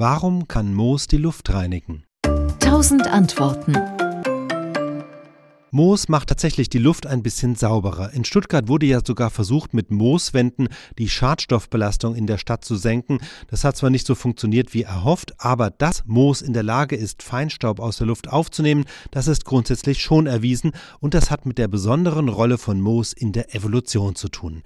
Warum kann Moos die Luft reinigen? Tausend Antworten. Moos macht tatsächlich die Luft ein bisschen sauberer. In Stuttgart wurde ja sogar versucht, mit Mooswänden die Schadstoffbelastung in der Stadt zu senken. Das hat zwar nicht so funktioniert wie erhofft, aber dass Moos in der Lage ist, Feinstaub aus der Luft aufzunehmen, das ist grundsätzlich schon erwiesen und das hat mit der besonderen Rolle von Moos in der Evolution zu tun.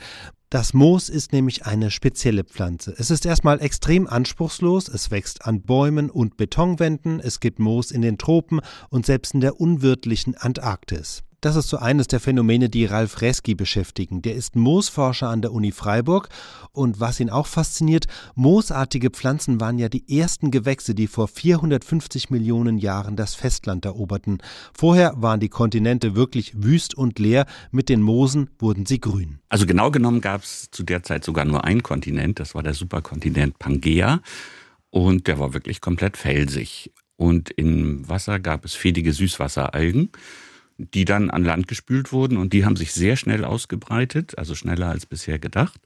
Das Moos ist nämlich eine spezielle Pflanze. Es ist erstmal extrem anspruchslos, es wächst an Bäumen und Betonwänden, es gibt Moos in den Tropen und selbst in der unwirtlichen Antarktis. Das ist so eines der Phänomene, die Ralf Reski beschäftigen. Der ist Moosforscher an der Uni Freiburg und was ihn auch fasziniert, moosartige Pflanzen waren ja die ersten Gewächse, die vor 450 Millionen Jahren das Festland eroberten. Vorher waren die Kontinente wirklich wüst und leer, mit den Moosen wurden sie grün. Also genau genommen gab es zu der Zeit sogar nur einen Kontinent, das war der Superkontinent Pangea und der war wirklich komplett felsig. Und im Wasser gab es fädige Süßwasseralgen die dann an Land gespült wurden und die haben sich sehr schnell ausgebreitet, also schneller als bisher gedacht.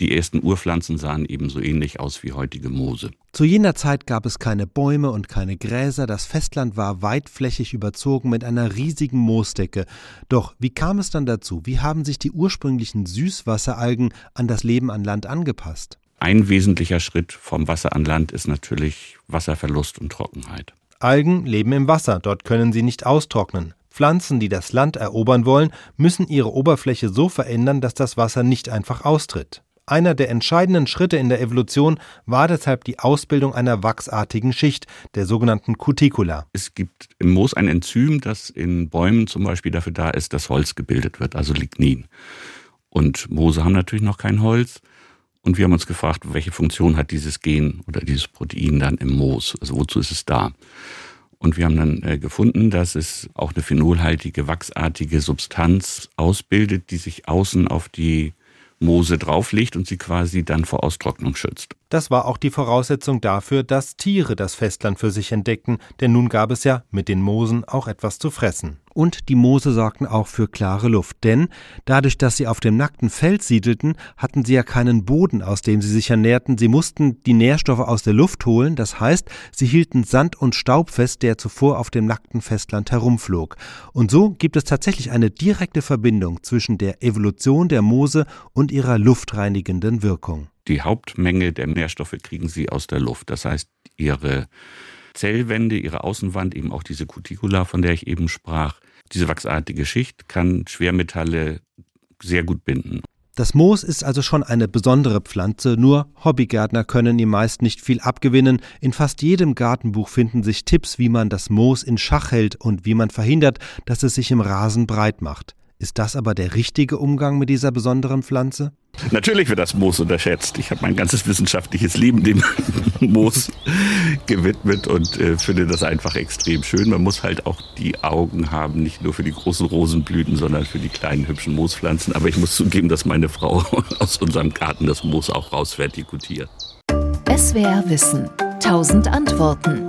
Die ersten Urpflanzen sahen ebenso ähnlich aus wie heutige Moose. Zu jener Zeit gab es keine Bäume und keine Gräser, das Festland war weitflächig überzogen mit einer riesigen Moosdecke. Doch wie kam es dann dazu? Wie haben sich die ursprünglichen Süßwasseralgen an das Leben an Land angepasst? Ein wesentlicher Schritt vom Wasser an Land ist natürlich Wasserverlust und Trockenheit. Algen leben im Wasser, dort können sie nicht austrocknen. Pflanzen, die das Land erobern wollen, müssen ihre Oberfläche so verändern, dass das Wasser nicht einfach austritt. Einer der entscheidenden Schritte in der Evolution war deshalb die Ausbildung einer wachsartigen Schicht, der sogenannten Cuticula. Es gibt im Moos ein Enzym, das in Bäumen zum Beispiel dafür da ist, dass Holz gebildet wird, also Lignin. Und Moose haben natürlich noch kein Holz. Und wir haben uns gefragt, welche Funktion hat dieses Gen oder dieses Protein dann im Moos? Also wozu ist es da? Und wir haben dann äh, gefunden, dass es auch eine phenolhaltige, wachsartige Substanz ausbildet, die sich außen auf die Moose drauflegt und sie quasi dann vor Austrocknung schützt. Das war auch die Voraussetzung dafür, dass Tiere das Festland für sich entdeckten, denn nun gab es ja mit den Moosen auch etwas zu fressen. Und die Moose sorgten auch für klare Luft, denn dadurch, dass sie auf dem nackten Feld siedelten, hatten sie ja keinen Boden, aus dem sie sich ernährten. Sie mussten die Nährstoffe aus der Luft holen, das heißt, sie hielten Sand und Staub fest, der zuvor auf dem nackten Festland herumflog. Und so gibt es tatsächlich eine direkte Verbindung zwischen der Evolution der Moose und ihrer luftreinigenden Wirkung. Die Hauptmenge der Nährstoffe kriegen sie aus der Luft. Das heißt, ihre Zellwände, ihre Außenwand, eben auch diese Cuticula, von der ich eben sprach, diese wachsartige Schicht kann Schwermetalle sehr gut binden. Das Moos ist also schon eine besondere Pflanze, nur Hobbygärtner können ihm meist nicht viel abgewinnen. In fast jedem Gartenbuch finden sich Tipps, wie man das Moos in Schach hält und wie man verhindert, dass es sich im Rasen breit macht. Ist das aber der richtige Umgang mit dieser besonderen Pflanze? Natürlich wird das Moos unterschätzt. Ich habe mein ganzes wissenschaftliches Leben dem Moos gewidmet und äh, finde das einfach extrem schön. Man muss halt auch die Augen haben, nicht nur für die großen Rosenblüten, sondern für die kleinen hübschen Moospflanzen. Aber ich muss zugeben, dass meine Frau aus unserem Garten das Moos auch rausvertikutiert. SWR Wissen. Tausend Antworten.